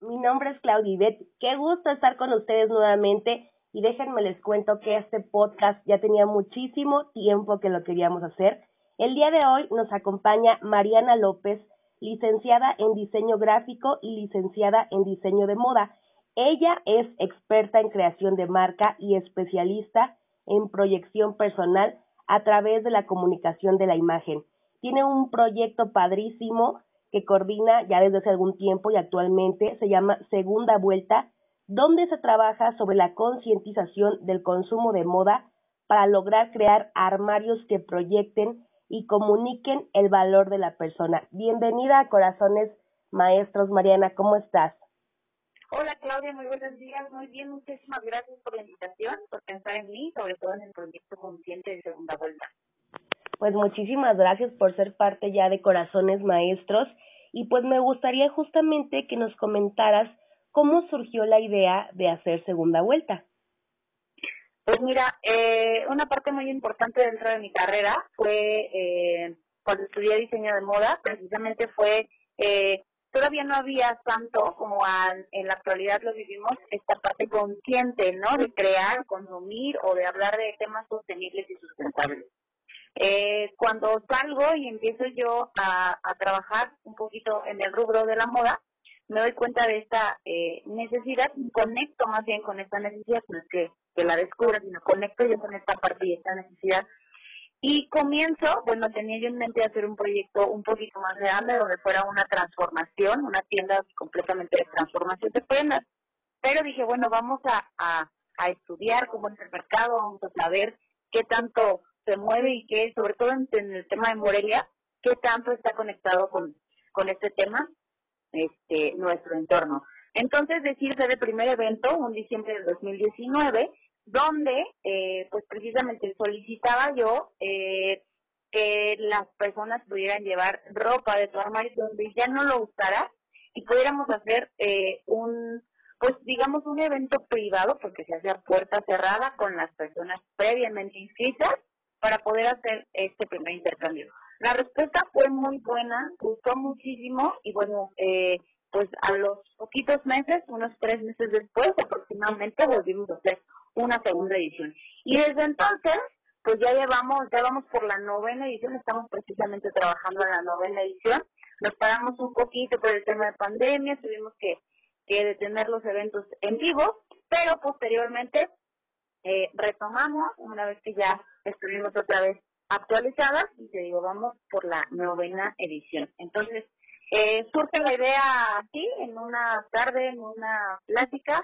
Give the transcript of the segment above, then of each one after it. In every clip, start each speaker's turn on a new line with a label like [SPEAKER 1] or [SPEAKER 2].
[SPEAKER 1] Mi nombre es Claudia Ibet. Qué gusto estar con ustedes nuevamente y déjenme les cuento que este podcast ya tenía muchísimo tiempo que lo queríamos hacer. El día de hoy nos acompaña Mariana López, licenciada en diseño gráfico y licenciada en diseño de moda. Ella es experta en creación de marca y especialista en proyección personal a través de la comunicación de la imagen. Tiene un proyecto padrísimo que coordina ya desde hace algún tiempo y actualmente se llama Segunda Vuelta, donde se trabaja sobre la concientización del consumo de moda para lograr crear armarios que proyecten y comuniquen el valor de la persona. Bienvenida a Corazones Maestros, Mariana, ¿cómo estás?
[SPEAKER 2] Hola Claudia, muy buenos días, muy bien, muchísimas gracias por la invitación, por pensar en mí, sobre todo en el proyecto Consciente de Segunda Vuelta.
[SPEAKER 1] Pues muchísimas gracias por ser parte ya de Corazones Maestros y pues me gustaría justamente que nos comentaras cómo surgió la idea de hacer segunda vuelta.
[SPEAKER 2] Pues mira, eh, una parte muy importante dentro de mi carrera fue eh, cuando estudié diseño de moda, precisamente fue, eh, todavía no había tanto como en la actualidad lo vivimos, esta parte consciente, ¿no? De crear, consumir o de hablar de temas sostenibles y sustentables. Eh, cuando salgo y empiezo yo a, trabajar un poquito en el rubro de la moda, me doy cuenta de esta eh, necesidad, conecto más bien con esta necesidad, no es que, la descubra, sino conecto yo con esta parte y esta necesidad. Y comienzo, bueno, tenía yo en mente hacer un proyecto un poquito más grande, donde fuera una transformación, una tienda completamente de transformación de prendas. Pero dije, bueno, vamos a, a estudiar cómo es el mercado, vamos a saber qué tanto se mueve y que, sobre todo en, el tema de Morelia, qué tanto está conectado con, con este tema este nuestro entorno. Entonces, decirse de primer evento, un diciembre del 2019, donde, eh, pues precisamente solicitaba yo eh, que las personas pudieran llevar ropa de tu armario donde ya no lo usara y pudiéramos hacer eh, un, pues digamos, un evento privado, porque se hacía puerta cerrada con las personas previamente inscritas para poder hacer este primer intercambio. La respuesta fue muy buena, gustó muchísimo y bueno, eh, pues a los poquitos meses, unos tres meses después aproximadamente, volvimos a hacer una segunda edición. Y desde entonces, pues ya llevamos, ya vamos por la novena edición, estamos precisamente trabajando en la novena edición. Nos paramos un poquito por el tema de pandemia, tuvimos que, que detener los eventos en vivo, pero posteriormente eh, retomamos una vez que ya estuvimos otra vez actualizadas y te digo, vamos por la novena edición. Entonces, eh, surge la idea aquí, en una tarde, en una plática,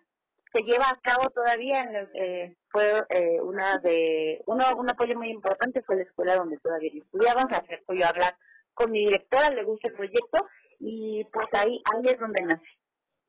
[SPEAKER 2] se lleva a cabo todavía, en eh, fue eh, una de, uno, un apoyo muy importante fue la escuela donde todavía estudiaba, me yo a hablar con mi directora, le gusta el proyecto y pues ahí, ahí es donde nace.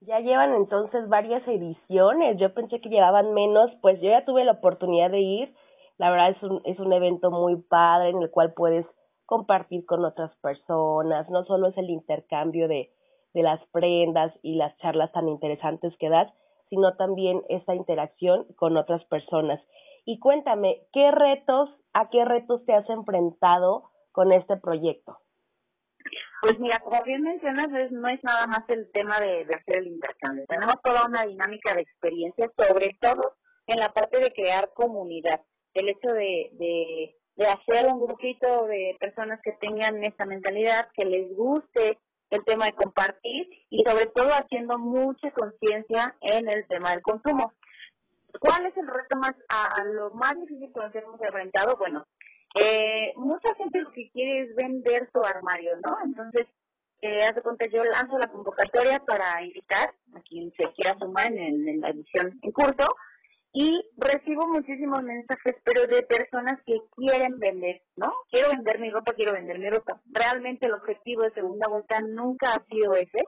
[SPEAKER 1] Ya llevan entonces varias ediciones, yo pensé que llevaban menos, pues yo ya tuve la oportunidad de ir la verdad es un, es un evento muy padre en el cual puedes compartir con otras personas, no solo es el intercambio de, de las prendas y las charlas tan interesantes que das, sino también esta interacción con otras personas. Y cuéntame, ¿qué retos, a qué retos te has enfrentado con este proyecto?
[SPEAKER 2] Pues mira, como bien mencionas, no es nada más el tema de, de hacer el intercambio. Tenemos toda una dinámica de experiencia, sobre todo en la parte de crear comunidad el hecho de, de, de hacer un grupito de personas que tengan esta mentalidad, que les guste el tema de compartir y sobre todo haciendo mucha conciencia en el tema del consumo. ¿Cuál es el reto más, a, lo más difícil que nos hemos enfrentado? Bueno, eh, mucha gente lo que quiere es vender su armario, ¿no? Entonces, eh, hace cuenta, yo lanzo la convocatoria para invitar a quien se quiera sumar en, en la edición en curso y recibo muchísimos mensajes, pero de personas que quieren vender, ¿no? Quiero vender mi ropa, quiero vender mi ropa. Realmente el objetivo de segunda vuelta nunca ha sido ese,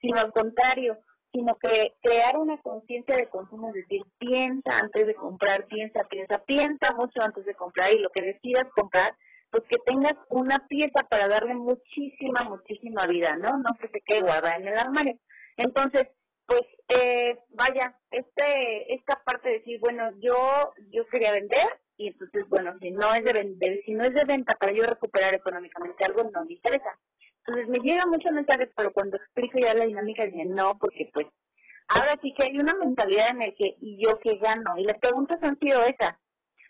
[SPEAKER 2] sino al contrario, sino que crear una conciencia de consumo, es decir, piensa antes de comprar, piensa, piensa, piensa mucho antes de comprar y lo que decidas comprar, pues que tengas una pieza para darle muchísima, muchísima vida, ¿no? No que se quede guardada en el armario. Entonces, pues eh, vaya, este, esta parte de decir, bueno, yo, yo quería vender y entonces, bueno, si no es de vender, si no es de venta para yo recuperar económicamente algo, no me interesa. Entonces me llegan muchos mensajes, pero cuando explico ya la dinámica, dicen no, porque pues Ahora sí que hay una mentalidad en el que, ¿y yo qué gano? Y las preguntas han sido esas.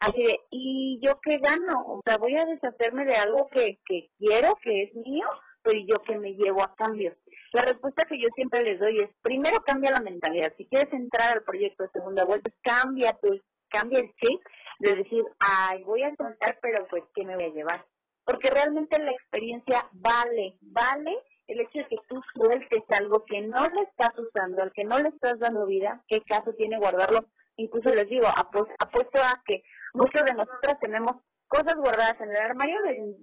[SPEAKER 2] Así de, ¿y yo qué gano? O sea, voy a deshacerme de algo que, que quiero, que es mío, pero yo qué me llevo a cambio? La respuesta que yo siempre les doy es, primero cambia la mentalidad. Si quieres entrar al proyecto de segunda vuelta, cambia tu, cambia el chip de decir, ay, voy a soltar, pero pues, ¿qué me voy a llevar? Porque realmente la experiencia vale, vale el hecho de que tú sueltes algo que no le estás usando, al que no le estás dando vida, ¿qué caso tiene guardarlo? Incluso les digo, apuesto a que muchos de nosotros tenemos cosas guardadas en el armario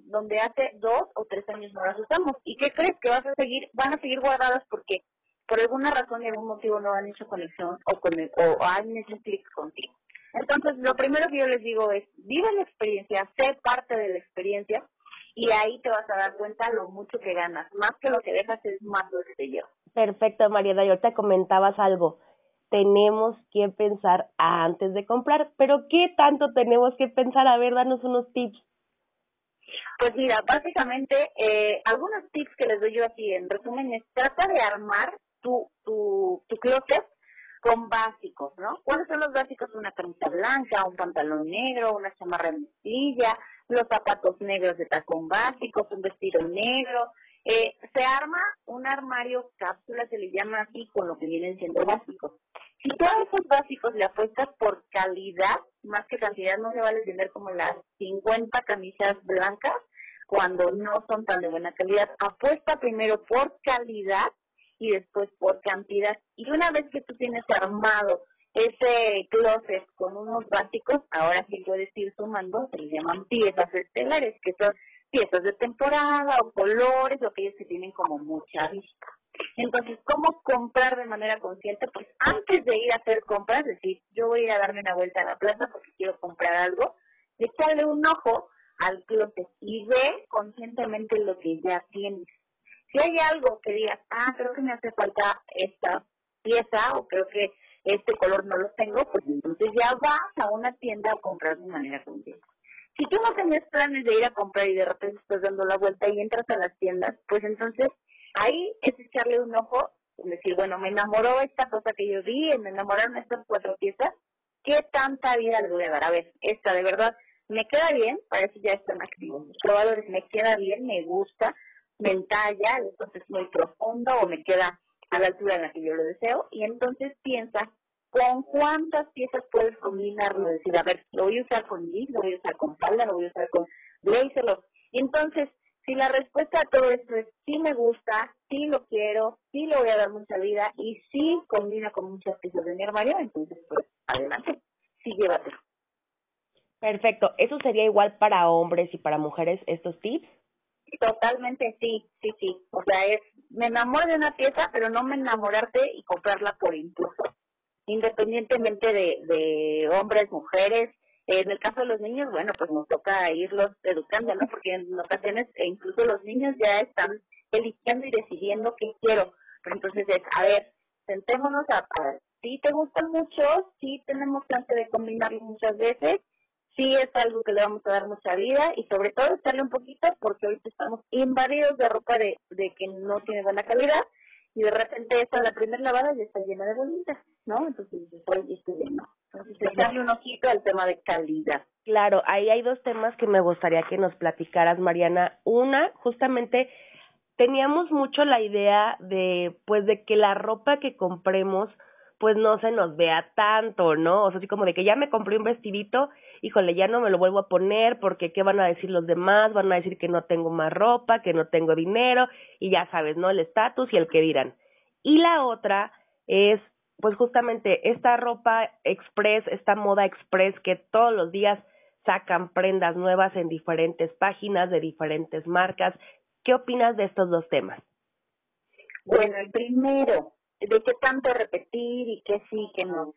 [SPEAKER 2] donde hace dos o tres años no las usamos. ¿Y qué crees que vas a seguir, van a seguir guardadas porque por alguna razón y algún motivo no han hecho conexión o, con o han hecho clic contigo? Entonces, lo primero que yo les digo es, vive la experiencia, sé parte de la experiencia y ahí te vas a dar cuenta lo mucho que ganas. Más que lo que dejas es más lo que te.
[SPEAKER 1] Perfecto, Mariana. Y ahorita comentabas algo. Tenemos que pensar antes de comprar, pero ¿qué tanto tenemos que pensar? A ver, danos unos tips.
[SPEAKER 2] Pues mira, básicamente, eh, algunos tips que les doy yo así en resumen es trata de armar tu, tu, tu closet con básicos, ¿no? ¿Cuáles son los básicos? Una camisa blanca, un pantalón negro, una chamarra de mezclilla, los zapatos negros de tacón básicos, un vestido negro. Eh, se arma un armario cápsula, se le llama así, con lo que vienen siendo básicos. Si todos esos básicos le apuestas por calidad, más que cantidad, no se vale tener como las 50 camisas blancas cuando no son tan de buena calidad. Apuesta primero por calidad y después por cantidad. Y una vez que tú tienes armado ese closet con unos básicos, ahora sí puedes ir sumando, se le llaman piezas estelares, que son piezas de temporada o colores o aquellos que tienen como mucha vista. Entonces, ¿cómo comprar de manera consciente? Pues antes de ir a hacer compras, es decir, yo voy a ir a darme una vuelta a la plaza porque quiero comprar algo, echarle un ojo al closet y ve conscientemente lo que ya tienes. Si hay algo que digas, ah, creo que me hace falta esta pieza o creo que este color no lo tengo, pues entonces ya vas a una tienda a comprar de manera consciente. Si tú no tenías planes de ir a comprar y de repente estás dando la vuelta y entras a las tiendas, pues entonces ahí es echarle un ojo y decir, bueno, me enamoró esta cosa que yo vi, me enamoraron estas cuatro piezas, ¿qué tanta vida le voy a dar? A ver, esta de verdad me queda bien, para eso ya están activos los probadores, me queda bien, me gusta, me entalla, entonces es muy profundo o me queda a la altura en la que yo lo deseo, y entonces piensa con cuántas piezas puedes combinarlo, decir, a ver, lo voy a usar con jeans, lo voy a usar con falda, lo voy a usar con blazer, entonces, si la respuesta a todo esto es sí me gusta, sí lo quiero, sí le voy a dar mucha vida y sí combina con muchas piezas de mi armario, entonces pues adelante, sí llévatelo.
[SPEAKER 1] Perfecto, ¿eso sería igual para hombres y para mujeres estos tips?
[SPEAKER 2] Totalmente sí, sí, sí. O sea, es, me enamoro de una pieza, pero no me enamorarte y comprarla por impulso. Independientemente de, hombres, mujeres, en el caso de los niños, bueno, pues nos toca irlos educando, ¿no? Porque en ocasiones e incluso los niños ya están eligiendo y decidiendo qué quiero. Pero entonces es, a ver, sentémonos a, a si te gustan mucho, si tenemos chance de combinarlo muchas veces, sí es algo que le vamos a dar mucha vida y sobre todo echarle un poquito porque ahorita estamos invadidos de ropa de, de que no tiene buena calidad y de repente esta la primera lavada ya está llena de bolitas, ¿no? Entonces, estoy, estoy lleno. Entonces, echarle un ojito al tema de calidad.
[SPEAKER 1] Claro, ahí hay dos temas que me gustaría que nos platicaras, Mariana. Una, justamente, teníamos mucho la idea de, pues, de que la ropa que compremos, pues no se nos vea tanto, ¿no? O sea, así como de que ya me compré un vestidito, híjole, ya no me lo vuelvo a poner porque qué van a decir los demás, van a decir que no tengo más ropa, que no tengo dinero y ya sabes, ¿no? El estatus y el que dirán. Y la otra es, pues justamente esta ropa express, esta moda express que todos los días sacan prendas nuevas en diferentes páginas de diferentes marcas. ¿Qué opinas de estos dos temas?
[SPEAKER 2] Bueno, el primero, de qué tanto repetir y qué sí, qué no.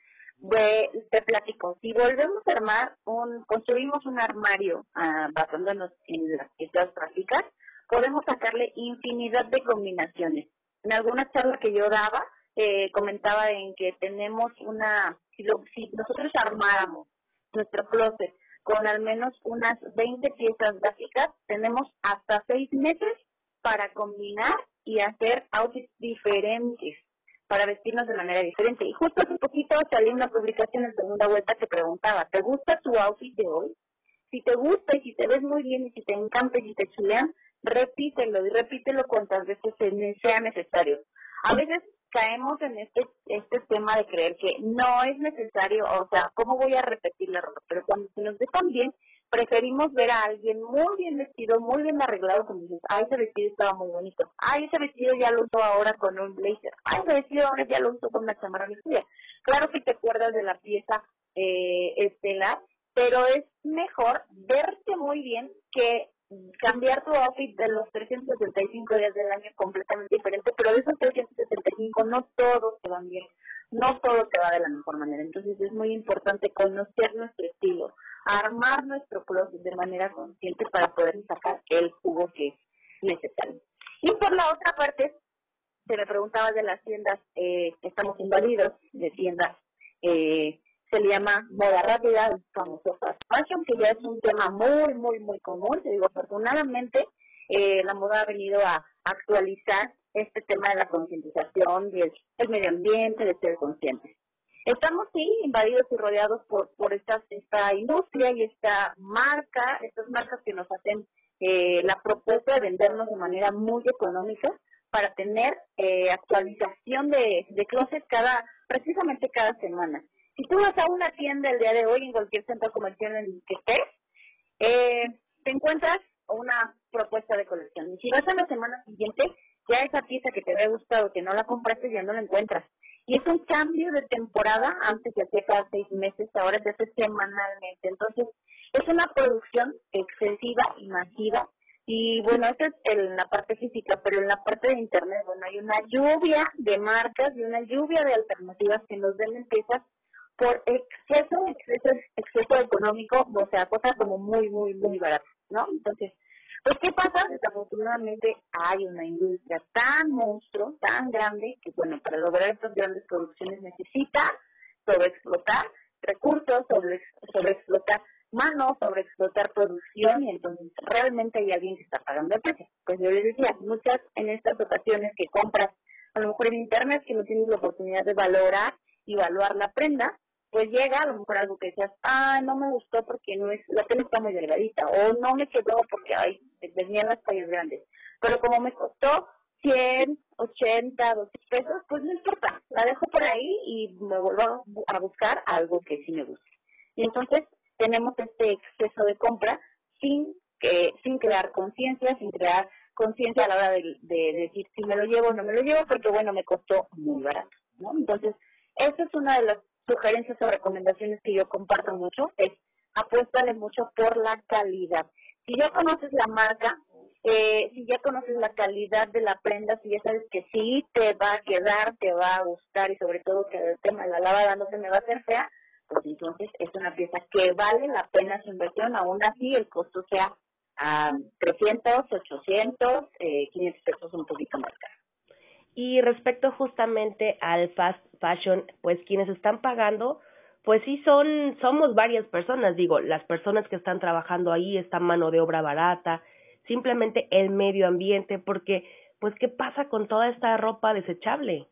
[SPEAKER 2] Te platico, si volvemos a armar un, construimos un armario ah, basándonos en las piezas prácticas, podemos sacarle infinidad de combinaciones. En alguna charla que yo daba, eh, comentaba en que tenemos una, si, si nosotros armáramos nuestro closet con al menos unas 20 piezas básicas, tenemos hasta seis meses para combinar y hacer outfits diferentes para vestirnos de manera diferente. Y justo hace poquito salió una publicación en segunda vuelta que preguntaba, ¿te gusta tu outfit de hoy? Si te gusta y si te ves muy bien y si te encanta y si te chulean, repítelo y repítelo cuantas veces sea necesario. A veces caemos en este este tema de creer que no es necesario, o sea, ¿cómo voy a repetir la ropa? Pero cuando se nos ve tan bien, preferimos ver a alguien muy bien vestido, muy bien arreglado, como dices, ah, ese vestido estaba muy bonito, ah, ese vestido ya lo uso ahora con un blazer, ah, ese vestido ahora ya lo uso con una chamarra vestida. Claro que te acuerdas de la pieza eh, estelar, pero es mejor verte muy bien que cambiar tu outfit de los 365 días del año completamente diferente, pero de esos 365 no todos te van bien, no todo te va de la mejor manera. Entonces es muy importante conocer nuestro estilo, armar nuestro closet de manera consciente para poder sacar el jugo que es necesario. Y por la otra parte, se me preguntaba de las tiendas, eh, estamos invadidos de tiendas eh, se le llama moda rápida, famoso fast fashion, que ya es un tema muy, muy, muy común. Te digo, afortunadamente, eh, la moda ha venido a actualizar este tema de la concientización del el medio ambiente, de ser conscientes. Estamos, sí, invadidos y rodeados por, por esta, esta industria y esta marca, estas marcas que nos hacen eh, la propuesta de vendernos de manera muy económica para tener eh, actualización de, de closet cada, precisamente cada semana. Si tú vas a una tienda el día de hoy, en cualquier centro comercial en el que estés, eh, te encuentras una propuesta de colección. Y si vas a la semana siguiente, ya esa pieza que te había gustado, que no la compraste, ya no la encuentras. Y es un cambio de temporada, antes se hacía cada seis meses, ahora se hace semanalmente. Entonces, es una producción excesiva y masiva. Y bueno, eso es en la parte física, pero en la parte de Internet, bueno, hay una lluvia de marcas y una lluvia de alternativas que nos den piezas por exceso, exceso, exceso económico, o sea, cosas como muy, muy, muy baratas, ¿no? Entonces, pues, ¿qué pasa? Desafortunadamente hay una industria tan monstruo, tan grande, que, bueno, para lograr estas grandes producciones necesita sobreexplotar recursos, sobre, sobreexplotar manos, sobreexplotar producción, y entonces realmente hay alguien que está pagando el precio. Pues yo les decía, muchas en estas ocasiones que compras, a lo mejor en internet, que no tienes la oportunidad de valorar y evaluar la prenda, pues llega a lo mejor algo que decías, ah, no me gustó porque no es, la tela está muy delgadita, o no me quedó porque ay, venían las tallas grandes. Pero como me costó 100, 80, 200 pesos, pues no importa, la dejo por ahí y me vuelvo a buscar algo que sí me guste. Y entonces tenemos este exceso de compra sin que, sin crear conciencia, sin crear conciencia a la hora de, de, decir si me lo llevo o no me lo llevo, porque bueno, me costó muy barato, ¿no? Entonces, esa es una de las sugerencias o recomendaciones que yo comparto mucho, es apuéstale mucho por la calidad. Si ya conoces la marca, eh, si ya conoces la calidad de la prenda, si ya sabes que sí te va a quedar, te va a gustar y sobre todo que el tema de la lavada no se me va a hacer fea, pues entonces es una pieza que vale la pena su inversión, aún así el costo sea a 300, 800, eh, 500 pesos un poquito más caro.
[SPEAKER 1] Y respecto justamente al fast fashion, pues quienes están pagando, pues sí son, somos varias personas, digo, las personas que están trabajando ahí, esta mano de obra barata, simplemente el medio ambiente, porque, pues, ¿qué pasa con toda esta ropa desechable?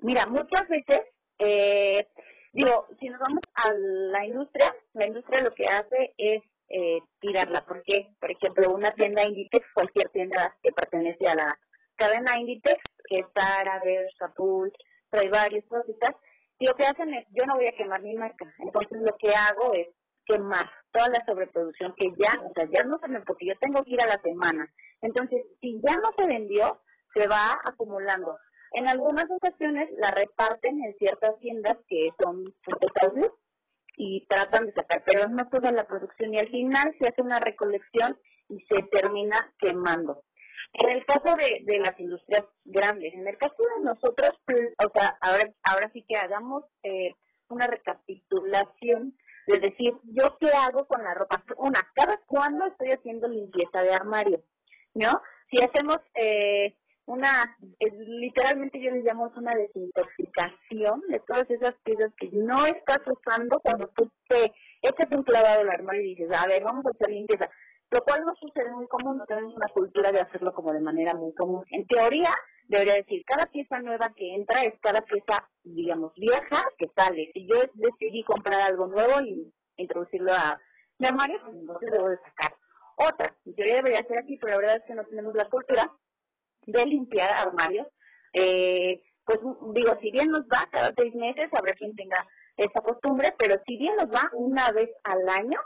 [SPEAKER 2] Mira, muchas veces, eh, digo, si nos vamos a la industria, la industria lo que hace es eh, tirarla, porque, por ejemplo, una tienda Inditex, cualquier tienda que pertenece a la cadena Inditex, que es Sara, Versa, Pulse, trae varias cositas, lo que hacen es, yo no voy a quemar mi marca, entonces lo que hago es quemar toda la sobreproducción que ya, o sea, ya no se me, porque yo tengo que ir a la semana, entonces si ya no se vendió, se va acumulando. En algunas ocasiones la reparten en ciertas tiendas que son totales y tratan de sacar, pero no toda la producción y al final se hace una recolección y se termina quemando. En el caso de, de las industrias grandes, en el caso de nosotros, pues, o sea, ahora, ahora sí que hagamos eh, una recapitulación de decir, ¿yo qué hago con la ropa? Una, ¿cada cuándo estoy haciendo limpieza de armario? ¿No? Si hacemos eh, una, literalmente yo les llamo una desintoxicación de todas esas piezas que no estás usando cuando tú te echas un clavado al armario y dices, a ver, vamos a hacer limpieza lo cual no sucede muy común, no tenemos una cultura de hacerlo como de manera muy común. En teoría, debería decir, cada pieza nueva que entra es cada pieza, digamos, vieja que sale. Si yo decidí comprar algo nuevo y introducirlo a mi armario, pues entonces debo de sacar otra. Yo debería ser así, pero la verdad es que no tenemos la cultura de limpiar armarios. Eh, pues digo, si bien nos va cada seis meses, habrá quien tenga esa costumbre, pero si bien nos va una vez al año,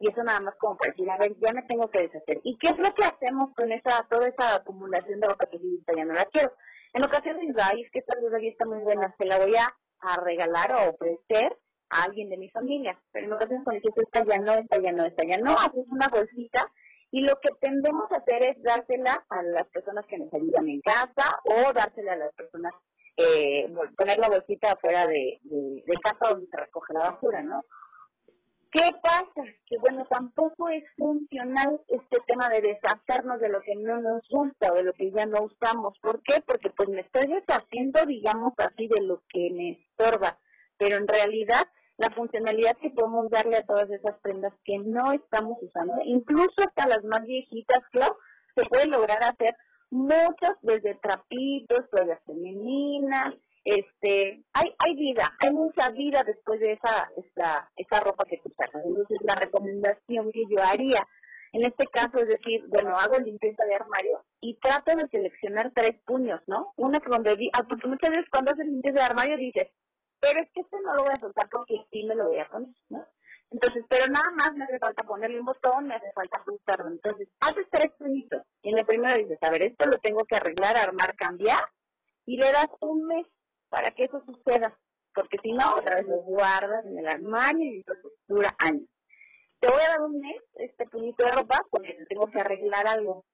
[SPEAKER 2] y eso nada más como para decir, a ver, ya me tengo que deshacer. ¿Y qué es lo que hacemos con esa toda esa acumulación de ropa que ya no la quiero? En ocasiones ay, es que esta blusa está muy buena, se la voy a, regalar o ofrecer a alguien de mi familia. Pero en ocasiones cuando dices, esta ya no, esta ya no, esta ya no, haces una bolsita y lo que tendemos a hacer es dársela a las personas que nos ayudan en casa o dársela a las personas, eh, poner la bolsita afuera de, de casa donde se recoge la basura, ¿no? ¿Qué pasa? Que bueno, tampoco es funcional este tema de deshacernos de lo que no nos gusta o de lo que ya no usamos. ¿Por qué? Porque pues me estoy deshaciendo, digamos así, de lo que me estorba. Pero en realidad la funcionalidad que podemos darle a todas esas prendas que no estamos usando, incluso hasta las más viejitas, claro, se puede lograr hacer muchas, desde trapitos, toallas femeninas, este, hay, hay vida, hay mucha vida después de esa, esa, esa ropa que tú sacas. Entonces, la recomendación que yo haría en este caso es decir, bueno, hago limpieza de armario y trato de seleccionar tres puños, ¿no? Una que donde, ah, porque muchas veces cuando haces limpieza de armario dices, pero es que este no lo voy a soltar porque sí me lo voy a poner, ¿no? Entonces, pero nada más me hace falta ponerle un botón, me hace falta ajustarlo. Entonces, haces tres puñitos. Y en el primero dices, a ver, esto lo tengo que arreglar, armar, cambiar. Y le das un mes para que eso suceda, porque si no, otra vez lo guardas en el armario y dura años. Te voy a dar un mes este puñito de ropa porque tengo que arreglar algo.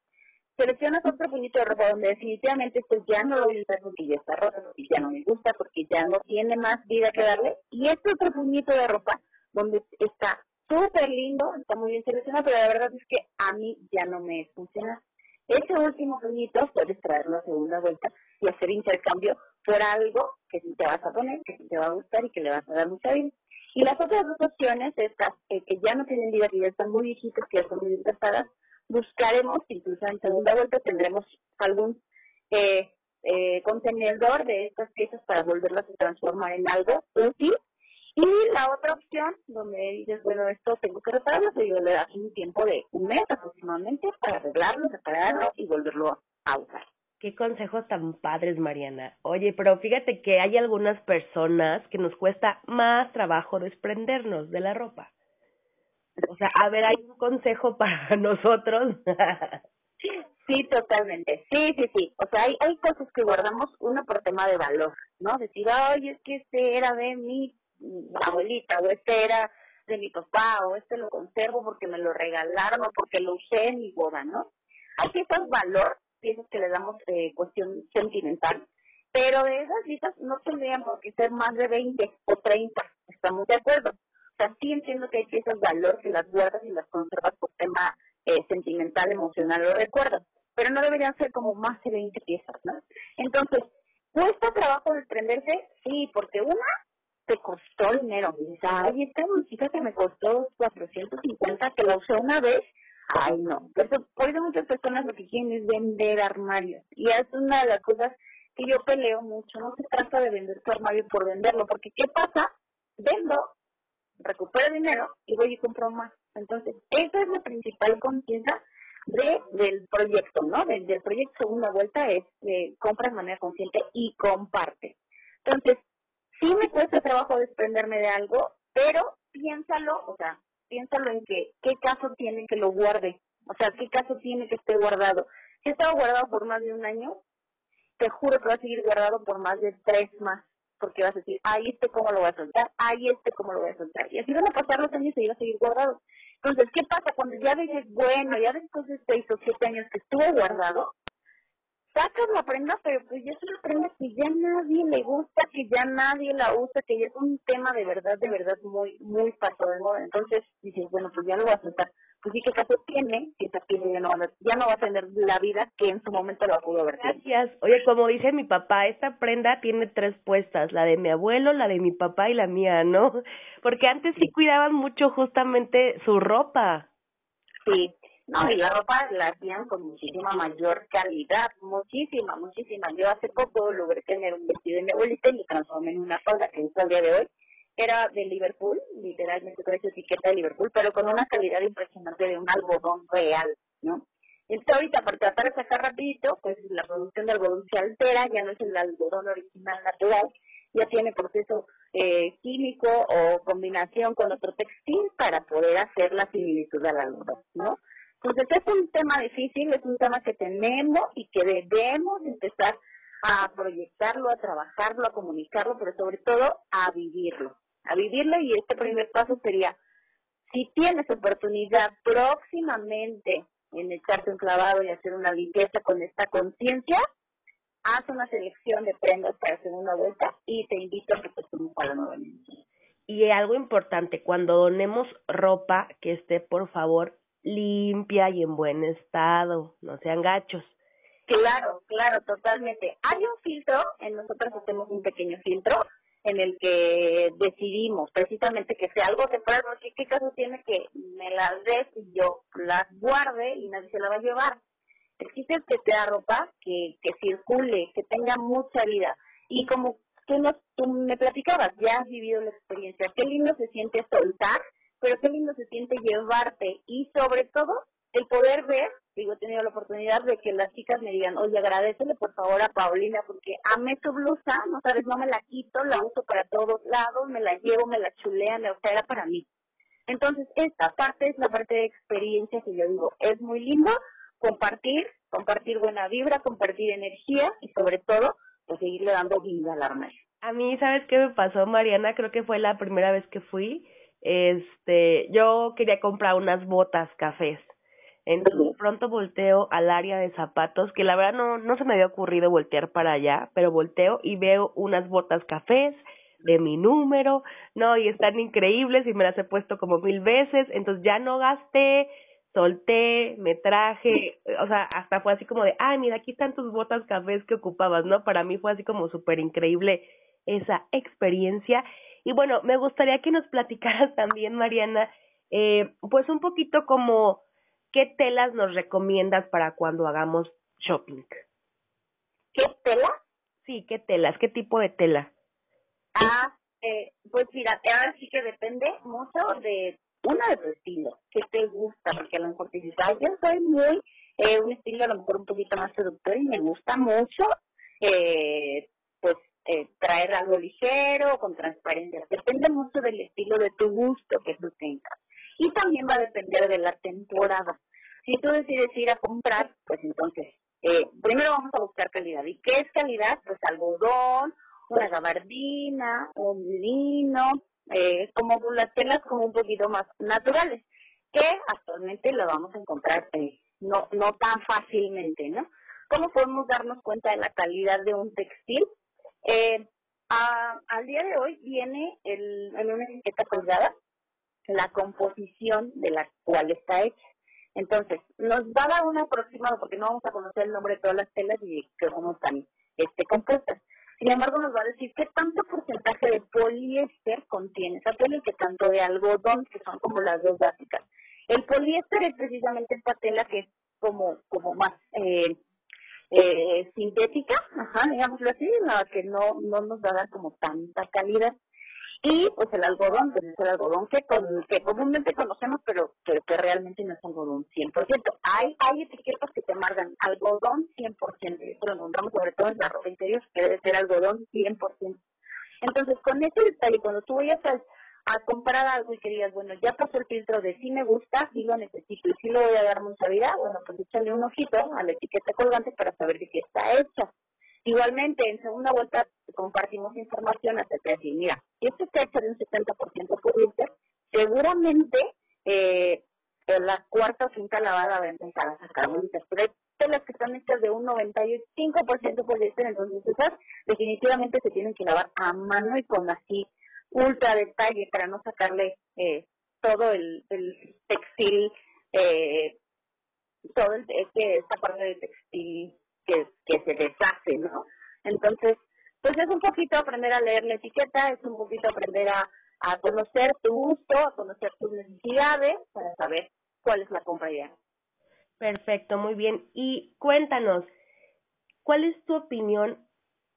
[SPEAKER 2] Seleccionas otro puñito de ropa donde definitivamente esto ya no lo voy a usar porque ya está roto, porque ya no me gusta, porque ya no tiene más vida que darle. Y este otro puñito de ropa donde está súper lindo, está muy bien seleccionado, pero la verdad es que a mí ya no me funciona. Ese último puñito puedes traerlo a segunda vuelta y hacer intercambio por algo que sí te vas a poner, que sí te va a gustar y que le vas a dar mucha vida. Y las otras dos opciones, estas eh, que ya no tienen vida, que ya están muy viejitas, que ya están muy desgastadas, buscaremos, incluso en segunda vuelta tendremos algún eh, eh, contenedor de estas piezas para volverlas a transformar en algo útil. Y la otra opción, donde dices, bueno, esto tengo que repararlo, te digo, le das un tiempo de un mes aproximadamente para arreglarlo, repararlo y volverlo a usar.
[SPEAKER 1] Qué consejos tan padres, Mariana. Oye, pero fíjate que hay algunas personas que nos cuesta más trabajo desprendernos de la ropa. O sea, a ver, hay un consejo para nosotros.
[SPEAKER 2] sí, totalmente. Sí, sí, sí. O sea, hay, hay cosas que guardamos, uno por tema de valor, ¿no? Decir, ay, es que este era de mi abuelita, o este era de mi papá, o este lo conservo porque me lo regalaron, o porque lo usé en mi boda, ¿no? Hay ciertos valor piezas que le damos eh, cuestión sentimental. Pero de esas listas no tendrían por ser más de 20 o 30, estamos de acuerdo. O sea, sí entiendo que hay piezas valor que las guardas y las conservas por tema eh, sentimental, emocional o recuerdo, pero no deberían ser como más de 20 piezas, ¿no? Entonces, ¿cuesta trabajo desprenderse? Sí, porque una te costó dinero. Dices, ay, esta música que me costó 450, que la usé una vez, Ay, no. por eso muchas personas lo que quieren es vender armarios. Y es una de las cosas que yo peleo mucho. No se trata de vender tu armario por venderlo, porque ¿qué pasa? Vendo, recupero dinero y voy y compro más. Entonces, esa es la principal conciencia de, del proyecto, ¿no? Del, del proyecto Segunda Vuelta es eh, compra de manera consciente y comparte. Entonces, sí me cuesta trabajo desprenderme de algo, pero piénsalo, o sea, piénsalo en que, qué caso tiene que lo guarde, o sea, qué caso tiene que esté guardado. Si estaba guardado por más de un año, te juro que va a seguir guardado por más de tres más, porque vas a decir, ay, este cómo lo voy a soltar, ay, este cómo lo voy a soltar. Y así van a pasar los años y iba a seguir guardado. Entonces, ¿qué pasa? Cuando ya dices, bueno, ya después de seis o siete años que estuvo guardado, sacas la prenda, pero pues ya es una prenda que ya nadie le gusta, que ya nadie la usa, que ya es un tema de verdad, de verdad muy, muy pasado de moda. Entonces dices, bueno, pues ya lo voy a soltar. Pues sí, ¿qué caso tiene? Que esa ya no, va a, ya no va a tener la vida que en su momento la pudo haber.
[SPEAKER 1] Gracias. Oye, como dice mi papá, esta prenda tiene tres puestas, la de mi abuelo, la de mi papá y la mía, ¿no? Porque antes sí cuidaban mucho justamente su ropa.
[SPEAKER 2] Sí, No, y la ropa la hacían con muchísima mayor calidad, muchísima, muchísima. Yo hace poco logré tener un vestido de mi abuelita y lo transformé en una falda que uso al día de hoy. Era de Liverpool, literalmente con esa etiqueta de Liverpool, pero con una calidad impresionante de un algodón real, ¿no? Entonces ahorita, para tratar de sacar rapidito, pues la producción de algodón se altera, ya no es el algodón original natural, ya tiene proceso eh, químico o combinación con otro textil para poder hacer la similitud al algodón, ¿no? Entonces es un tema difícil, es un tema que tenemos y que debemos empezar a proyectarlo, a trabajarlo, a comunicarlo, pero sobre todo a vivirlo, a vivirlo y este primer paso sería, si tienes oportunidad próximamente en echarte un clavado y hacer una limpieza con esta conciencia, haz una selección de prendas para hacer una vuelta y te invito a que te sumes a la nueva
[SPEAKER 1] Y algo importante, cuando donemos ropa, que esté por favor limpia y en buen estado, no sean gachos.
[SPEAKER 2] Claro, claro, totalmente. Hay un filtro, en nosotros hacemos un pequeño filtro en el que decidimos precisamente que sea algo temporal, porque qué caso tiene que me las des y yo las guarde y nadie se la va a llevar. Existe que sea ropa que, que circule, que tenga mucha vida. Y como tú, nos, tú me platicabas, ya has vivido la experiencia, qué lindo se siente soltar pero qué lindo se siente llevarte y sobre todo el poder ver, digo, he tenido la oportunidad de que las chicas me digan, oye, agradecele por favor a Paulina porque amé tu blusa, no sabes, no me la quito, la uso para todos lados, me la llevo, me la chulean, o sea, era para mí. Entonces, esta parte es la parte de experiencia que yo digo, es muy lindo compartir, compartir buena vibra, compartir energía y sobre todo, pues seguirle dando vida al armario.
[SPEAKER 1] A mí, ¿sabes qué me pasó, Mariana? Creo que fue la primera vez que fui este, yo quería comprar unas botas cafés. Entonces pronto volteo al área de zapatos, que la verdad no, no se me había ocurrido voltear para allá, pero volteo y veo unas botas cafés de mi número, no, y están increíbles y me las he puesto como mil veces, entonces ya no gasté, solté, me traje, o sea, hasta fue así como de, ay, mira, aquí están tus botas cafés que ocupabas, ¿no? Para mí fue así como súper increíble esa experiencia y bueno, me gustaría que nos platicaras también, Mariana, eh, pues un poquito como qué telas nos recomiendas para cuando hagamos shopping.
[SPEAKER 2] ¿Qué tela?
[SPEAKER 1] Sí, qué telas, qué tipo de tela.
[SPEAKER 2] Ah, eh, pues mira, ahora sí que depende mucho de una de tu estilo, qué te gusta, porque a lo mejor te dices, yo soy muy, eh, un estilo a lo mejor un poquito más seductor y me gusta mucho, eh, pues eh, traer algo ligero, con transparencia. Depende mucho del estilo de tu gusto que tú tengas. Y también va a depender de la temporada. Si tú decides ir a comprar, pues entonces, eh, primero vamos a buscar calidad. ¿Y qué es calidad? Pues algodón, una gabardina, un lino, eh, como las telas como un poquito más naturales, que actualmente lo vamos a encontrar eh, no, no tan fácilmente, ¿no? ¿Cómo podemos darnos cuenta de la calidad de un textil? Eh, al día de hoy viene el, en una etiqueta colgada la composición de la cual está hecha. Entonces, nos va a dar un aproximado, porque no vamos a conocer el nombre de todas las telas y cómo están este, compuestas. Sin embargo, nos va a decir qué tanto porcentaje de poliéster contiene esa tela y qué tanto de algodón, que son como las dos básicas. El poliéster es precisamente esta tela que es como, como más eh, eh, sintética, ajá, digámoslo así, la que no, no nos va a dar como tanta calidad. Y pues el algodón, pues es el algodón que, que comúnmente conocemos, pero que, realmente no es algodón 100%. Hay, hay etiquetas que te marcan algodón 100%, y esto lo encontramos sobre todo en la ropa interior, que debe ser algodón 100%. Entonces, con ese detalle, cuando tú vayas a a comprar algo y que digas, bueno, ya pasó el filtro de si me gusta, si lo necesito y si lo voy a dar mucha vida, bueno, pues échale un ojito a la etiqueta colgante para saber de qué está hecha. Igualmente, en segunda vuelta compartimos información acerca de decir, mira, si esto está hecho de un 70% poliéster, seguramente eh, en la cuarta o quinta lavada va a empezar a sacar bolitas. Pero hay telas que están hechas de un 95% poliéster, entonces esas definitivamente se tienen que lavar a mano y con así ultra detalle para no sacarle eh, todo el, textil, eh, todo el, que esta parte del textil que, que se deshace, ¿no? Entonces, pues es un poquito aprender a leer la etiqueta, es un poquito aprender a, a conocer tu gusto, a conocer tus necesidades para saber cuál es la compra ideal.
[SPEAKER 1] Perfecto, muy bien. Y cuéntanos, ¿cuál es tu opinión?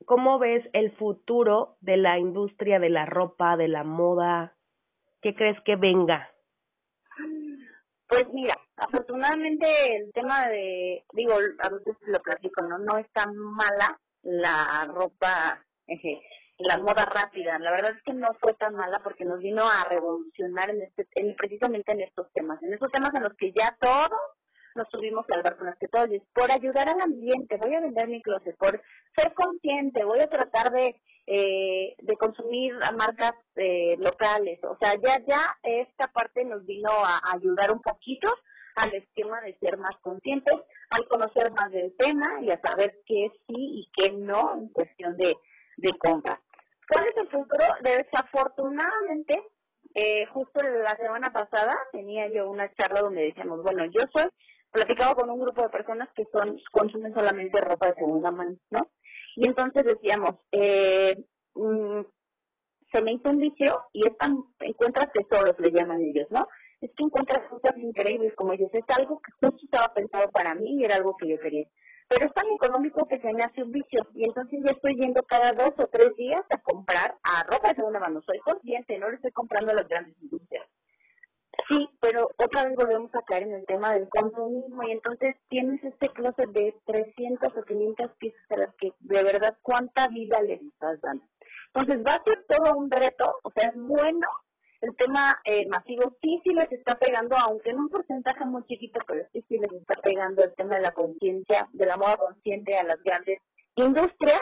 [SPEAKER 1] ¿Cómo ves el futuro de la industria de la ropa, de la moda? ¿Qué crees que venga?
[SPEAKER 2] Pues mira, afortunadamente el tema de, digo, a veces lo platico, ¿no? No es tan mala la ropa, la moda rápida. La verdad es que no fue tan mala porque nos vino a revolucionar en este, en, precisamente en estos temas, en estos temas en los que ya todos nos subimos al barco, en los que todos, por ayudar al ambiente, voy a vender mi closet, por ser consciente, voy a tratar de eh, de consumir a marcas eh, locales. O sea, ya ya esta parte nos vino a, ayudar un poquito al esquema de ser más conscientes, al conocer más del tema y a saber qué sí y qué no en cuestión de, de compra. ¿Cuál es el futuro? Desafortunadamente, eh, justo la semana pasada tenía yo una charla donde decíamos, bueno, yo soy, platicado con un grupo de personas que son consumen solamente ropa de segunda mano, ¿no? Y entonces decíamos, eh, mm, se me hizo un vicio y están, encuentras tesoros, le llaman ellos, ¿no? Es que encuentras cosas increíbles como ellos. Es algo que justo estaba pensado para mí y era algo que yo quería. Pero es tan económico que se me hace un vicio. Y entonces yo estoy yendo cada dos o tres días a comprar a ropa de segunda mano. Soy consciente, no le estoy comprando a las grandes industrias. Sí, pero otra vez volvemos a caer en el tema del consumismo y entonces tienes este closet de 300 o 500 piezas a las que de verdad cuánta vida les estás dando. Entonces va a ser todo un reto, o sea, es bueno el tema eh, masivo, sí, sí les está pegando, aunque en un porcentaje muy chiquito, pero sí, sí les está pegando el tema de la conciencia, de la moda consciente a las grandes industrias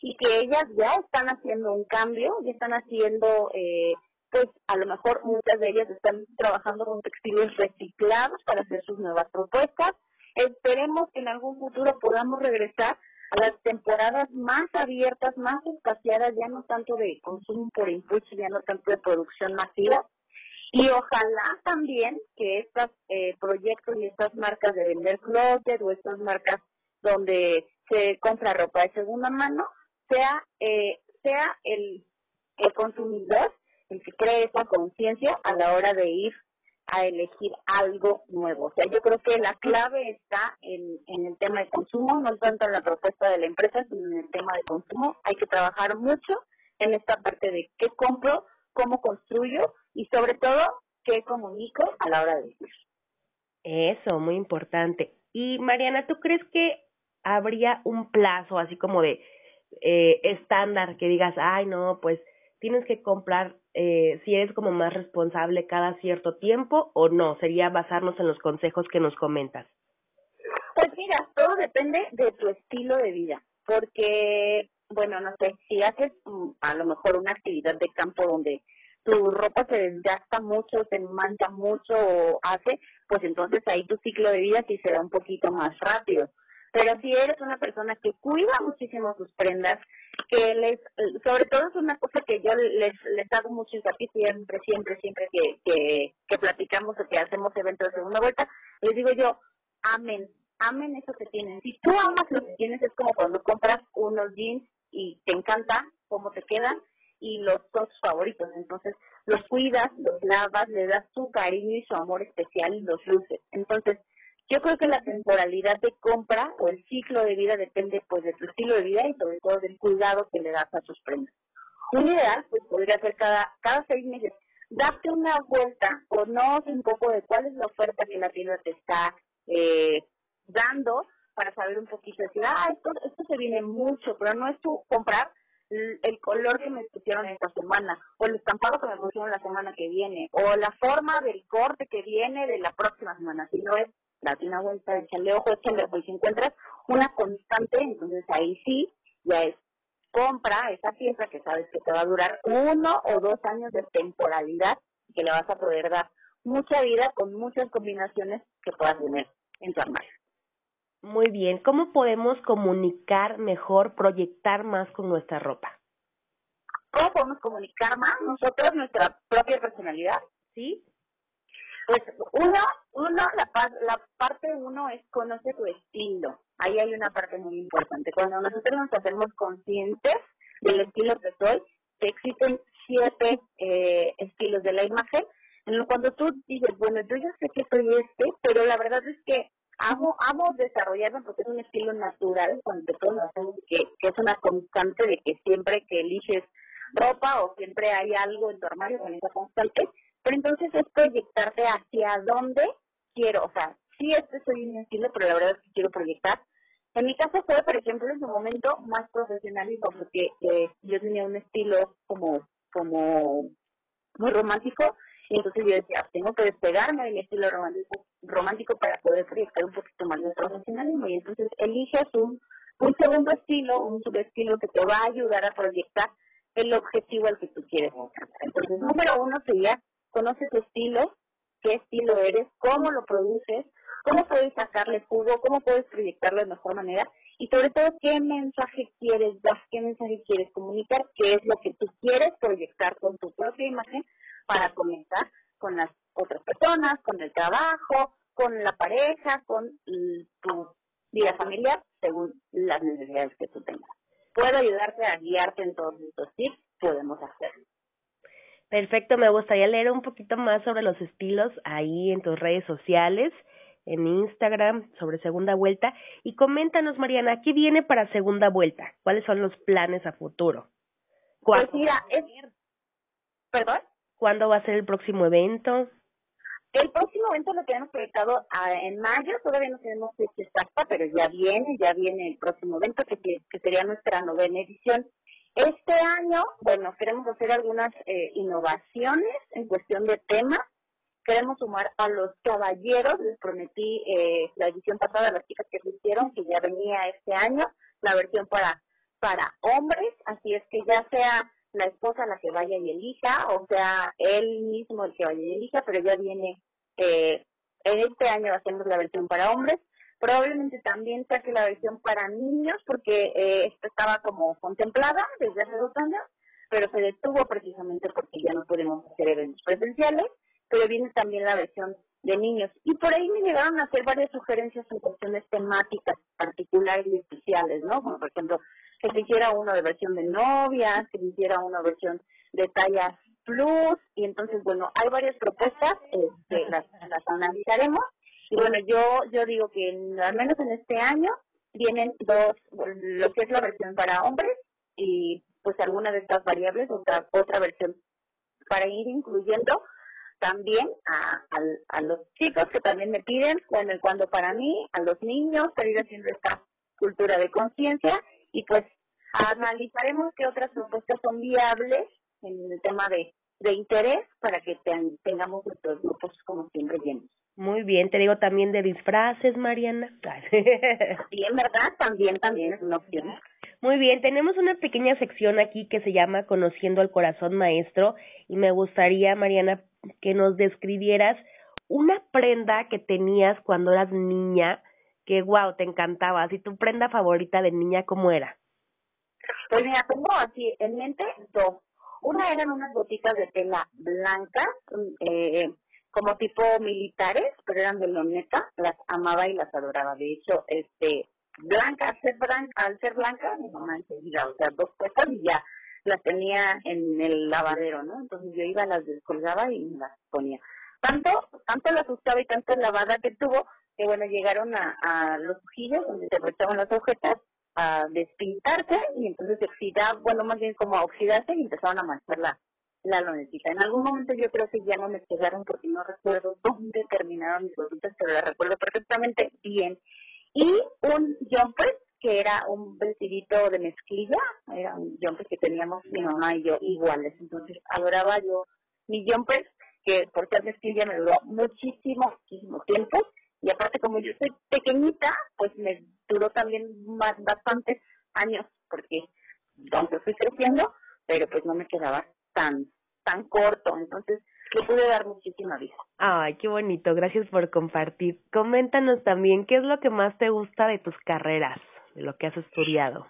[SPEAKER 2] y que ellas ya están haciendo un cambio, ya están haciendo... Eh, pues a lo mejor muchas de ellas están trabajando con textiles reciclados para hacer sus nuevas propuestas. Esperemos que en algún futuro podamos regresar a las temporadas más abiertas, más espaciadas, ya no tanto de consumo por impulso, ya no tanto de producción masiva. Y ojalá también que estos eh, proyectos y estas marcas de vender closet o estas marcas donde se compra ropa de segunda mano sea eh, sea el, el consumidor el que cree esa conciencia a la hora de ir a elegir algo nuevo. O sea, yo creo que la clave está en, en el tema de consumo, no tanto en la propuesta de la empresa, sino en el tema de consumo. Hay que trabajar mucho en esta parte de qué compro, cómo construyo y sobre todo qué comunico a la hora de elegir.
[SPEAKER 1] Eso, muy importante. Y Mariana, ¿tú crees que habría un plazo así como de eh, estándar que digas, ay, no, pues tienes que comprar eh, si eres como más responsable cada cierto tiempo o no? Sería basarnos en los consejos que nos comentas.
[SPEAKER 2] Pues mira, todo depende de tu estilo de vida, porque, bueno, no sé, si haces mm, a lo mejor una actividad de campo donde tu ropa se desgasta mucho, se mancha mucho o hace, pues entonces ahí tu ciclo de vida sí será un poquito más rápido. Pero si eres una persona que cuida muchísimo sus prendas, que les, sobre todo es una cosa que yo les, les hago mucho hincapié siempre, siempre, siempre que, que, platicamos o que hacemos eventos de segunda vuelta, les digo yo, amen, amen eso que tienen. Si tú amas lo que tienes, es como cuando compras unos jeans y te encanta cómo te quedan y los son tus favoritos. Entonces, los cuidas, los lavas, le das su cariño y su amor especial y los luces. Entonces, yo creo que la temporalidad de compra o el ciclo de vida depende pues de tu estilo de vida y sobre todo del cuidado que le das a tus prendas. Un ideal pues podría ser cada, cada seis meses darte una vuelta, conoce un poco de cuál es la oferta que la tienda te está eh, dando para saber un poquito, decir, ah, esto, esto se viene mucho, pero no es tu comprar el color que me pusieron esta semana, o el estampado que me pusieron la semana que viene, o la forma del corte que viene de la próxima semana, sino es date una vuelta, échale ojo, échale ojo, y si encuentras una constante, entonces ahí sí, ya es compra esa pieza que sabes que te va a durar uno o dos años de temporalidad y que le vas a poder dar mucha vida con muchas combinaciones que puedas tener en tu armario.
[SPEAKER 1] Muy bien, ¿cómo podemos comunicar mejor, proyectar más con nuestra ropa?
[SPEAKER 2] ¿Cómo podemos comunicar más? Nosotros, nuestra propia personalidad.
[SPEAKER 1] ¿Sí?
[SPEAKER 2] Pues uno, uno la, la parte uno es conoce tu estilo. Ahí hay una parte muy importante. Cuando nosotros nos hacemos conscientes del estilo que soy, que existen siete eh, estilos de la imagen, cuando tú dices, bueno, yo ya sé que soy este, pero la verdad es que hago desarrollarme porque es un estilo natural, cuando que, que es una constante de que siempre que eliges ropa o siempre hay algo en tu armario con esa constante, pero entonces es proyectarte hacia dónde quiero, o sea, sí este soy un estilo, pero la verdad es que quiero proyectar. En mi caso fue, por ejemplo, en su momento más profesional porque eh, yo tenía un estilo como, como muy romántico y entonces yo decía, tengo que despegarme de mi estilo romántico, romántico para poder proyectar un poquito más de profesionalismo y entonces eliges un, un segundo estilo, un subestilo que te va a ayudar a proyectar el objetivo al que tú quieres Entonces, número uno sería, conoce tu estilo, qué estilo eres, cómo lo produces, cómo puedes sacarle jugo, cómo puedes proyectarlo de mejor manera y sobre todo qué mensaje quieres dar, qué mensaje quieres comunicar, qué es lo que tú quieres proyectar con tu propia imagen para conectar con las otras personas, con el trabajo, con la pareja, con tu vida familiar, según las necesidades que tú tengas. Puedo ayudarte a guiarte en todos estos tips, podemos hacerlo.
[SPEAKER 1] Perfecto, me gustaría leer un poquito más sobre los estilos ahí en tus redes sociales, en Instagram, sobre segunda vuelta. Y coméntanos, Mariana, ¿qué viene para segunda vuelta? ¿Cuáles son los planes a futuro?
[SPEAKER 2] Pues mira, es... ¿Perdón?
[SPEAKER 1] ¿Cuándo va a ser el próximo evento?
[SPEAKER 2] El próximo evento lo tenemos proyectado ah, en mayo, todavía no tenemos fecha exacta, pero ya viene, ya viene el próximo evento que, que sería nuestra novena edición. Este año, bueno, queremos hacer algunas eh, innovaciones en cuestión de temas. Queremos sumar a los caballeros, les prometí eh, la edición pasada, las chicas que se hicieron, que ya venía este año, la versión para, para hombres, así es que ya sea la esposa la que vaya y elija, o sea, él mismo el que vaya y elija, pero ya viene, eh, en este año hacemos la versión para hombres, probablemente también saque la versión para niños, porque eh, esta estaba como contemplada desde hace dos años, pero se detuvo precisamente porque ya no podemos hacer eventos presenciales, pero viene también la versión de niños. Y por ahí me llegaron a hacer varias sugerencias en cuestiones temáticas particulares y especiales, ¿no? Como por ejemplo, que se hiciera uno de versión de novias, que se hiciera una versión de tallas plus, y entonces, bueno, hay varias propuestas, este, las, las analizaremos, y bueno, yo, yo digo que al menos en este año vienen dos, lo que es la versión para hombres, y pues alguna de estas variables, otra, otra versión para ir incluyendo también a, los chicos que también me piden, bueno, cuando para mí, a los niños, para ir haciendo esta cultura de conciencia y pues analizaremos qué otras propuestas son viables en el tema de, de interés para que tengamos nuestros grupos como siempre llenos.
[SPEAKER 1] Muy bien, te digo también de disfraces, Mariana.
[SPEAKER 2] sí, en verdad, también, también es una opción.
[SPEAKER 1] Muy bien, tenemos una pequeña sección aquí que se llama Conociendo al Corazón Maestro y me gustaría, Mariana, que nos describieras una prenda que tenías cuando eras niña que wow, te encantaba. ¿Y tu prenda favorita de niña cómo era?
[SPEAKER 2] Pues mira, tengo así en mente dos. Una eran unas botitas de tela blanca, eh, como tipo militares, pero eran de loneta, las amaba y las adoraba. De hecho, este, blanca, al ser blanca, al ser blanca, mi mamá enseguida, o sea, dos puestas y ya las tenía en el lavadero, ¿no? Entonces yo iba, las descolgaba y las ponía. Tanto, tanto las gustaba y tanto lavada que tuvo, que bueno, llegaron a, a los ojillos donde se aprovechaban las agujetas a despintarse y entonces se oxidaba, bueno, más bien como a oxidarse y empezaron a manchar la, la lonetita. En algún momento yo creo que ya no me quedaron porque no recuerdo dónde terminaron mis botitas, pero la recuerdo perfectamente bien. Y un jumper que era un vestidito de mezclilla, era un jumper que teníamos mi mamá y yo iguales. Entonces adoraba yo mi jumper, que por ser mezclilla me duró muchísimo, muchísimo tiempo y aparte, como yo soy pequeñita, pues me duró también más, bastantes años, porque aunque fui creciendo, pero pues no me quedaba tan tan corto, entonces le pude dar muchísima vida.
[SPEAKER 1] Ay, qué bonito, gracias por compartir. Coméntanos también, ¿qué es lo que más te gusta de tus carreras, de lo que has estudiado?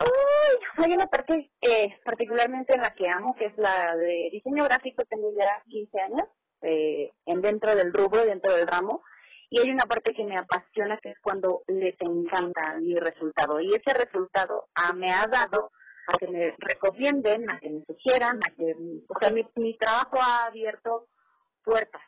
[SPEAKER 2] Uy, hay una parte eh, particularmente en la que amo, que es la de diseño gráfico, tengo ya 15 años, eh, en dentro del rubro, dentro del ramo, y hay una parte que me apasiona, que es cuando les encanta mi resultado. Y ese resultado ah, me ha dado a que me recomienden, a que me sugieran, a que, o sea, mi, mi trabajo ha abierto puertas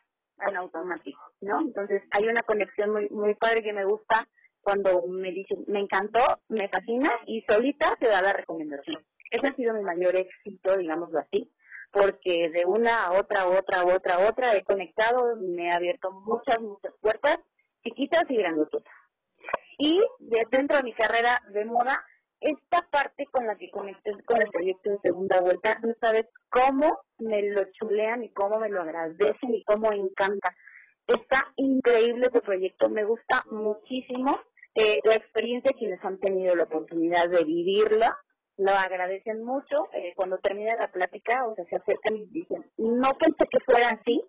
[SPEAKER 2] en automático, ¿no? Entonces hay una conexión muy muy padre que me gusta cuando me dicen, me encantó, me fascina y solita se da la recomendación. Ese ha sido mi mayor éxito, digámoslo así, porque de una a otra, otra, otra, otra he conectado, me ha abierto muchas, muchas puertas, chiquitas y grandototas. Y de dentro de mi carrera de moda, esta parte con la que conecté con el proyecto de segunda vuelta, no sabes cómo me lo chulean y cómo me lo agradecen y cómo encanta. Está increíble este proyecto, me gusta muchísimo eh, la experiencia quienes han tenido la oportunidad de vivirla, lo agradecen mucho. Eh, cuando termina la plática, o sea, se acercan y dicen, no pensé que fuera así,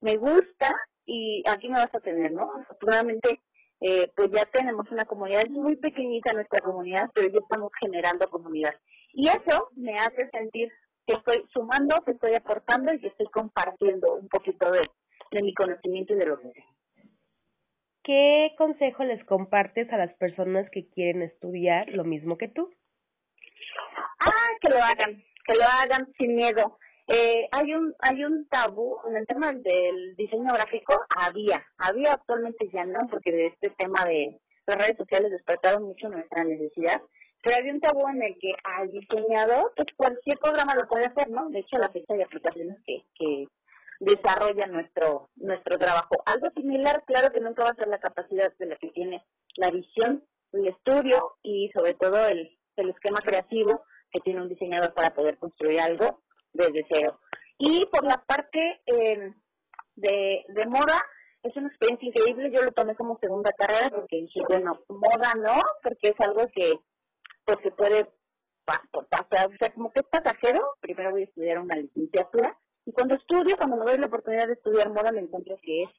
[SPEAKER 2] me gusta y aquí me vas a tener, ¿no? Afortunadamente, eh, pues ya tenemos una comunidad, es muy pequeñita nuestra comunidad, pero ya estamos generando comunidad. Y eso me hace sentir que estoy sumando, que estoy aportando y que estoy compartiendo un poquito de, de mi conocimiento y de lo que sé.
[SPEAKER 1] ¿Qué consejo les compartes a las personas que quieren estudiar lo mismo que tú?
[SPEAKER 2] Ah, que lo hagan, que lo hagan sin miedo. Eh, hay un hay un tabú en el tema del diseño gráfico había había actualmente ya no porque de este tema de las redes sociales despertaron mucho nuestra necesidad pero había un tabú en el que al diseñador pues cualquier programa lo puede hacer no de hecho la fecha de aplicaciones que que desarrollan nuestro nuestro trabajo. Algo similar claro que nunca va a ser la capacidad de la que tiene la visión el estudio y sobre todo el el esquema creativo que tiene un diseñador para poder construir algo desde cero. Y por la parte eh, de, moda, es una experiencia increíble. Yo lo tomé como segunda carrera porque dije, bueno, moda no, porque es algo que pues se puede pasar, o sea, como que es pasajero. Primero voy a estudiar una licenciatura y cuando estudio, cuando me doy la oportunidad de estudiar moda, me encuentro que es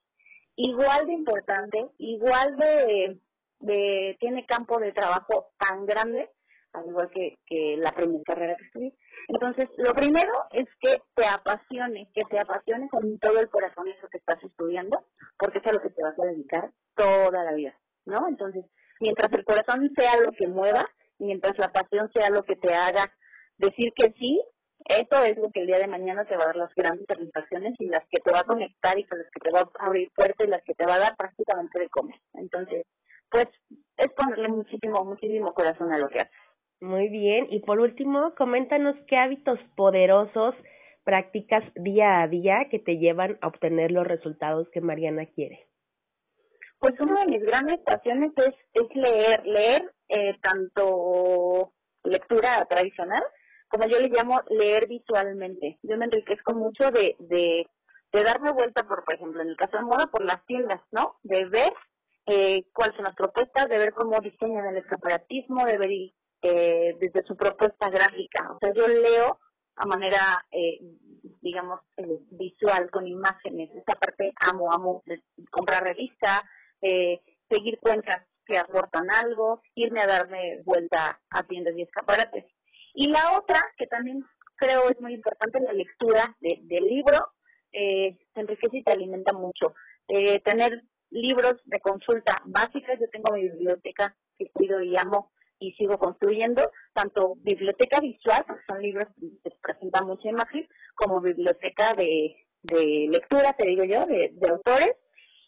[SPEAKER 2] igual de importante, igual de, de tiene campo de trabajo tan grande al igual que, que la primera carrera que estudié. Entonces, lo primero es que te apasione, que te apasione con todo el corazón eso que estás estudiando, porque es a lo que te vas a dedicar toda la vida, ¿no? Entonces, mientras el corazón sea lo que mueva, mientras la pasión sea lo que te haga decir que sí, eso es lo que el día de mañana te va a dar las grandes satisfacciones y las que te va a conectar y con las que te va a abrir puertas y las que te va a dar prácticamente de comer. Entonces, pues es ponerle muchísimo, muchísimo corazón a lo que haces.
[SPEAKER 1] Muy bien. Y por último, coméntanos qué hábitos poderosos practicas día a día que te llevan a obtener los resultados que Mariana quiere.
[SPEAKER 2] Pues una de mis grandes pasiones es, es leer, leer eh, tanto lectura tradicional como yo le llamo leer visualmente. Yo me enriquezco mucho de, de, de darme vuelta, por, por ejemplo, en el caso de moda, por las tiendas, ¿no? De ver eh, cuáles son las propuestas, de ver cómo diseñan el escaparatismo, de ver eh, desde su propuesta gráfica. O sea, yo leo a manera, eh, digamos, eh, visual, con imágenes. Esta parte amo, amo comprar revista, eh, seguir cuentas que aportan algo, irme a darme vuelta a tiendas y escaparates. Y la otra, que también creo es muy importante, la lectura de, del libro, eh, te enriquece y te alimenta mucho. Eh, tener libros de consulta básicas, yo tengo mi biblioteca que cuido y amo y sigo construyendo tanto biblioteca visual, porque son libros que presentan mucha imagen, como biblioteca de, de lectura, te digo yo, de, de autores.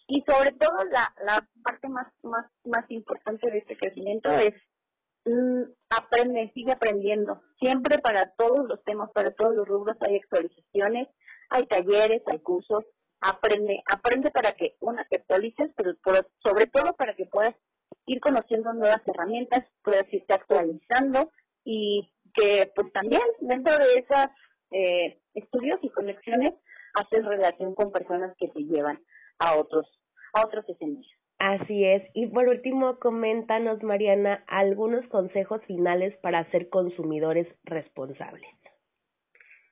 [SPEAKER 2] Y sobre todo la, la parte más, más, más importante de este crecimiento es mm, aprende, sigue aprendiendo. Siempre para todos los temas, para todos los rubros hay actualizaciones, hay talleres, hay cursos. Aprende, aprende para que, una, te actualices, pero sobre todo para que puedas ir conociendo nuevas herramientas, puedes irte actualizando y que pues también dentro de esos eh, estudios y conexiones haces relación con personas que te llevan a otros a otros escenarios.
[SPEAKER 1] Así es. Y por último, coméntanos, Mariana, algunos consejos finales para ser consumidores responsables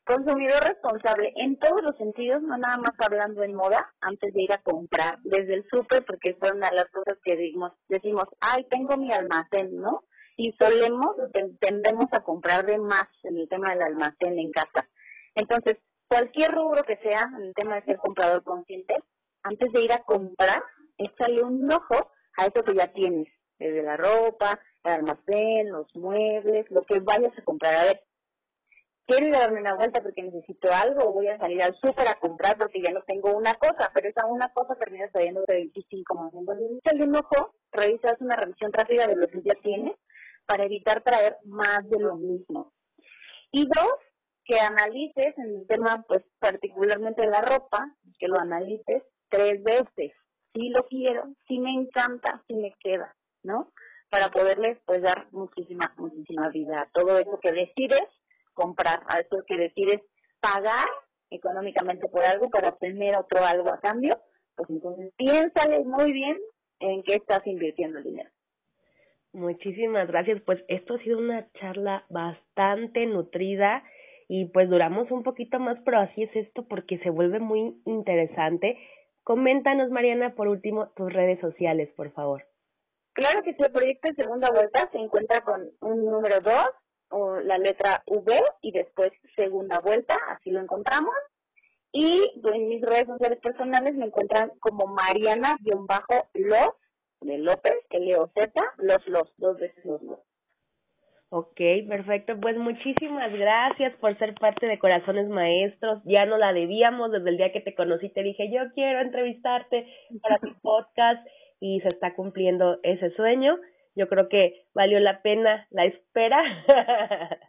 [SPEAKER 2] consumidor responsable en todos los sentidos, no nada más hablando en moda, antes de ir a comprar, desde el súper, porque es una de las cosas que decimos, decimos, ay, tengo mi almacén, ¿no? Y solemos, tendemos a comprar de más en el tema del almacén en casa. Entonces, cualquier rubro que sea, en el tema de ser comprador consciente, antes de ir a comprar, échale un ojo a eso que ya tienes, desde la ropa, el almacén, los muebles, lo que vayas a comprar. A ver, quiero ir a darme una vuelta porque necesito algo, voy a salir al súper a comprar porque ya no tengo una cosa, pero esa una cosa termina saliendo de 25 más. Entonces, échale un ojo, revisas una revisión rápida de lo que ya tienes para evitar traer más de lo mismo. Y dos, que analices en el tema, pues particularmente de la ropa, que lo analices tres veces. Si lo quiero, si me encanta, si me queda, ¿no? Para poderles pues dar muchísima, muchísima vida todo eso que decides comprar, a eso que decides pagar económicamente por algo para obtener otro algo a cambio, pues entonces piénsale muy bien en qué estás invirtiendo el dinero.
[SPEAKER 1] Muchísimas gracias. Pues esto ha sido una charla bastante nutrida y pues duramos un poquito más, pero así es esto porque se vuelve muy interesante. Coméntanos, Mariana, por último, tus redes sociales, por favor.
[SPEAKER 2] Claro que sí, el proyecto de segunda vuelta se encuentra con un número 2 o la letra V y después segunda vuelta, así lo encontramos. Y en mis redes sociales personales me encuentran como Mariana-Los de López, L-O-Z, los, los, dos veces los, los.
[SPEAKER 1] Ok, perfecto. Pues muchísimas gracias por ser parte de Corazones Maestros. Ya no la debíamos desde el día que te conocí. Te dije, yo quiero entrevistarte para tu podcast y se está cumpliendo ese sueño. Yo creo que valió la pena la espera.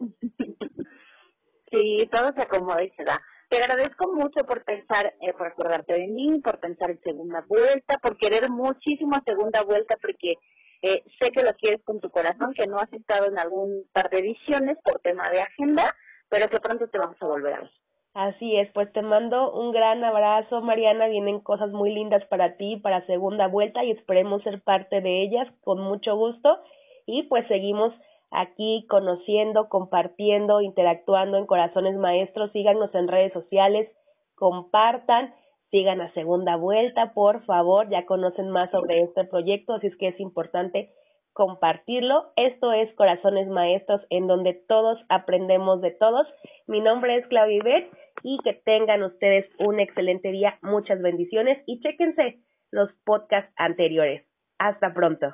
[SPEAKER 2] sí, todo se acomoda y se da. Te agradezco mucho por pensar, eh, por acordarte de mí, por pensar en segunda vuelta, por querer muchísimo segunda vuelta, porque eh, sé que lo quieres con tu corazón, que no has estado en algún par de ediciones por tema de agenda, pero que pronto te vamos a volver a ver.
[SPEAKER 1] Así es, pues te mando un gran abrazo, Mariana. Vienen cosas muy lindas para ti, para segunda vuelta y esperemos ser parte de ellas con mucho gusto. Y pues seguimos aquí conociendo, compartiendo, interactuando en Corazones Maestros. Síganos en redes sociales, compartan sigan a segunda vuelta, por favor, ya conocen más sobre este proyecto, así es que es importante compartirlo. Esto es Corazones Maestros, en donde todos aprendemos de todos. Mi nombre es Claudia Ibet y que tengan ustedes un excelente día, muchas bendiciones y chéquense los podcasts anteriores. Hasta pronto.